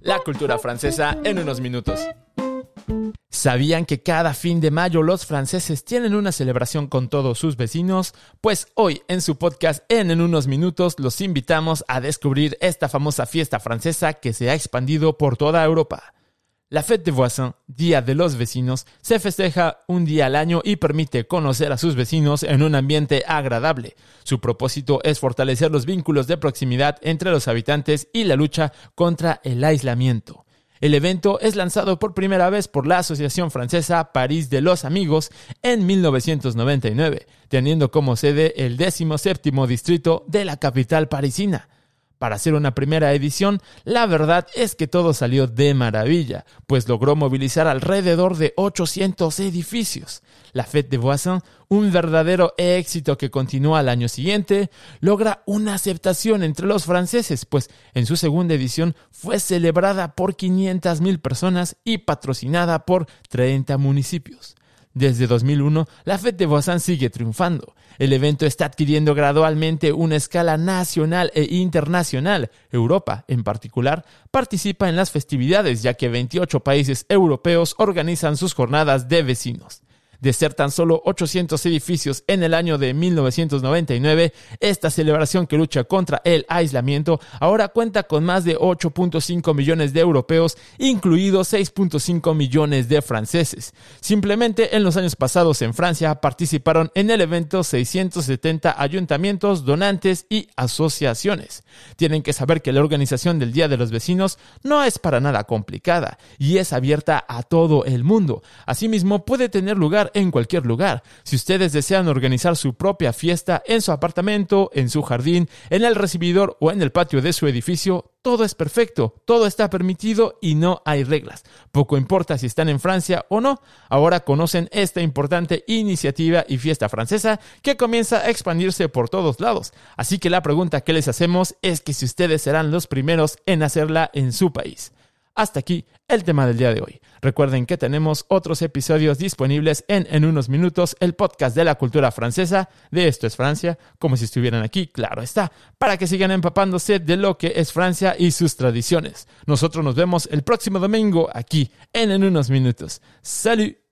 La cultura francesa en unos minutos. ¿Sabían que cada fin de mayo los franceses tienen una celebración con todos sus vecinos? Pues hoy en su podcast en En unos minutos los invitamos a descubrir esta famosa fiesta francesa que se ha expandido por toda Europa. La Fête des Voisins, Día de los Vecinos, se festeja un día al año y permite conocer a sus vecinos en un ambiente agradable. Su propósito es fortalecer los vínculos de proximidad entre los habitantes y la lucha contra el aislamiento. El evento es lanzado por primera vez por la Asociación Francesa París de los Amigos en 1999, teniendo como sede el 17 distrito de la capital parisina. Para hacer una primera edición, la verdad es que todo salió de maravilla, pues logró movilizar alrededor de 800 edificios. La Fête de Voisins, un verdadero éxito que continúa al año siguiente, logra una aceptación entre los franceses, pues en su segunda edición fue celebrada por 500.000 personas y patrocinada por 30 municipios. Desde 2001, la Fête de Voisin sigue triunfando. El evento está adquiriendo gradualmente una escala nacional e internacional. Europa, en particular, participa en las festividades ya que 28 países europeos organizan sus jornadas de vecinos. De ser tan solo 800 edificios en el año de 1999, esta celebración que lucha contra el aislamiento ahora cuenta con más de 8.5 millones de europeos, incluidos 6.5 millones de franceses. Simplemente en los años pasados en Francia participaron en el evento 670 ayuntamientos, donantes y asociaciones. Tienen que saber que la organización del Día de los Vecinos no es para nada complicada y es abierta a todo el mundo. Asimismo, puede tener lugar en cualquier lugar. Si ustedes desean organizar su propia fiesta en su apartamento, en su jardín, en el recibidor o en el patio de su edificio, todo es perfecto, todo está permitido y no hay reglas. Poco importa si están en Francia o no, ahora conocen esta importante iniciativa y fiesta francesa que comienza a expandirse por todos lados. Así que la pregunta que les hacemos es que si ustedes serán los primeros en hacerla en su país. Hasta aquí el tema del día de hoy. Recuerden que tenemos otros episodios disponibles en En unos minutos, el podcast de la cultura francesa de Esto es Francia, como si estuvieran aquí, claro está, para que sigan empapándose de lo que es Francia y sus tradiciones. Nosotros nos vemos el próximo domingo aquí en En unos minutos. ¡Salud!